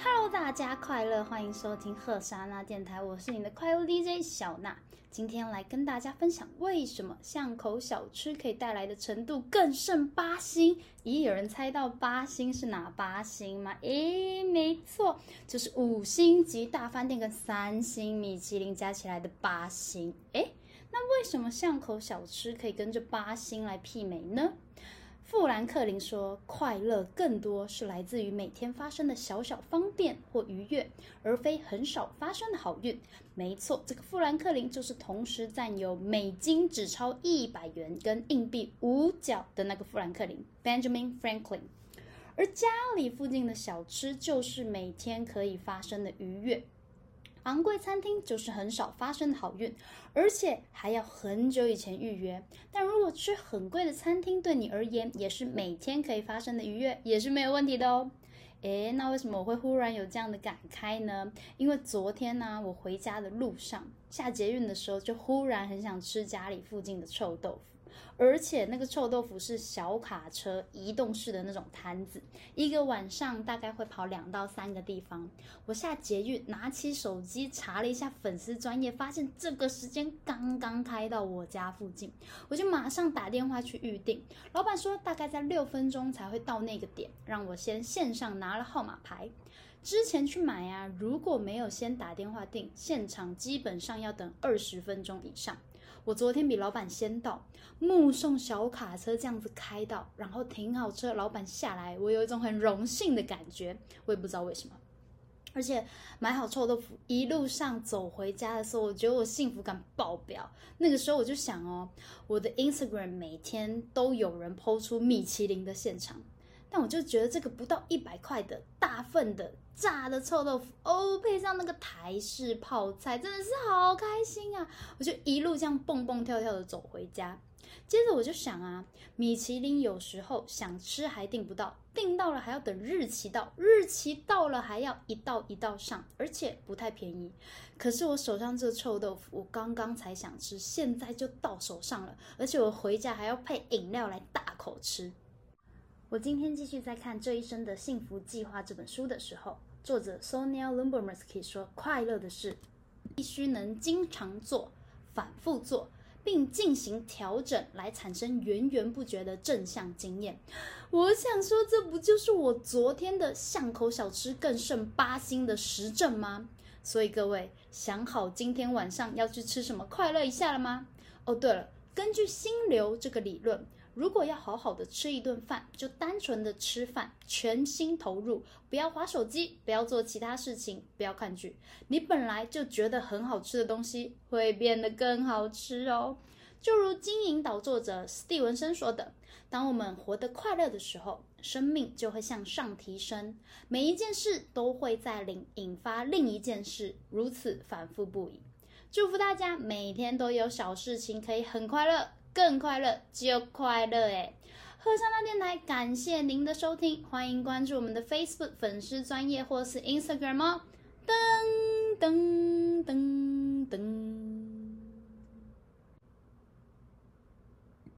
Hello，大家快乐，欢迎收听赫莎娜电台，我是你的快乐 DJ 小娜。今天来跟大家分享，为什么巷口小吃可以带来的程度更胜八星？咦，有人猜到八星是哪八星吗？诶，没错，就是五星级大饭店跟三星米其林加起来的八星。诶，那为什么巷口小吃可以跟这八星来媲美呢？富兰克林说：“快乐更多是来自于每天发生的小小方便或愉悦，而非很少发生的好运。”没错，这个富兰克林就是同时占有美金只超一百元跟硬币五角的那个富兰克林 （Benjamin Franklin）。而家里附近的小吃就是每天可以发生的愉悦。昂贵餐厅就是很少发生的好运，而且还要很久以前预约。但如果吃很贵的餐厅，对你而言也是每天可以发生的愉悦，也是没有问题的哦。诶，那为什么我会忽然有这样的感慨呢？因为昨天呢，我回家的路上下捷运的时候，就忽然很想吃家里附近的臭豆腐。而且那个臭豆腐是小卡车移动式的那种摊子，一个晚上大概会跑两到三个地方。我下捷运，拿起手机查了一下粉丝专业，发现这个时间刚刚开到我家附近，我就马上打电话去预定。老板说大概在六分钟才会到那个点，让我先线上拿了号码牌。之前去买啊，如果没有先打电话订，现场基本上要等二十分钟以上。我昨天比老板先到，目送小卡车这样子开到，然后停好车，老板下来，我有一种很荣幸的感觉，我也不知道为什么。而且买好臭豆腐，一路上走回家的时候，我觉得我幸福感爆表。那个时候我就想哦，我的 Instagram 每天都有人抛出米其林的现场。但我就觉得这个不到一百块的大份的炸的臭豆腐哦，配上那个台式泡菜，真的是好开心啊！我就一路这样蹦蹦跳跳的走回家。接着我就想啊，米其林有时候想吃还订不到，订到了还要等日期到，日期到了还要一道一道上，而且不太便宜。可是我手上这臭豆腐，我刚刚才想吃，现在就到手上了，而且我回家还要配饮料来大口吃。我今天继续在看《这一生的幸福计划》这本书的时候，作者 Sonia Lumbermersky 说：“快乐的事必须能经常做、反复做，并进行调整，来产生源源不绝的正向经验。”我想说，这不就是我昨天的巷口小吃更胜八星的实证吗？所以各位想好今天晚上要去吃什么快乐一下了吗？哦，对了，根据心流这个理论。如果要好好的吃一顿饭，就单纯的吃饭，全心投入，不要划手机，不要做其他事情，不要看剧。你本来就觉得很好吃的东西，会变得更好吃哦。就如经营导作者史蒂文森说的：“当我们活得快乐的时候，生命就会向上提升。每一件事都会在引引发另一件事，如此反复不已。”祝福大家每天都有小事情可以很快乐。更快乐就快乐诶。喝上那电台，感谢您的收听，欢迎关注我们的 Facebook 粉丝专业或是 Instagram 哦。噔噔。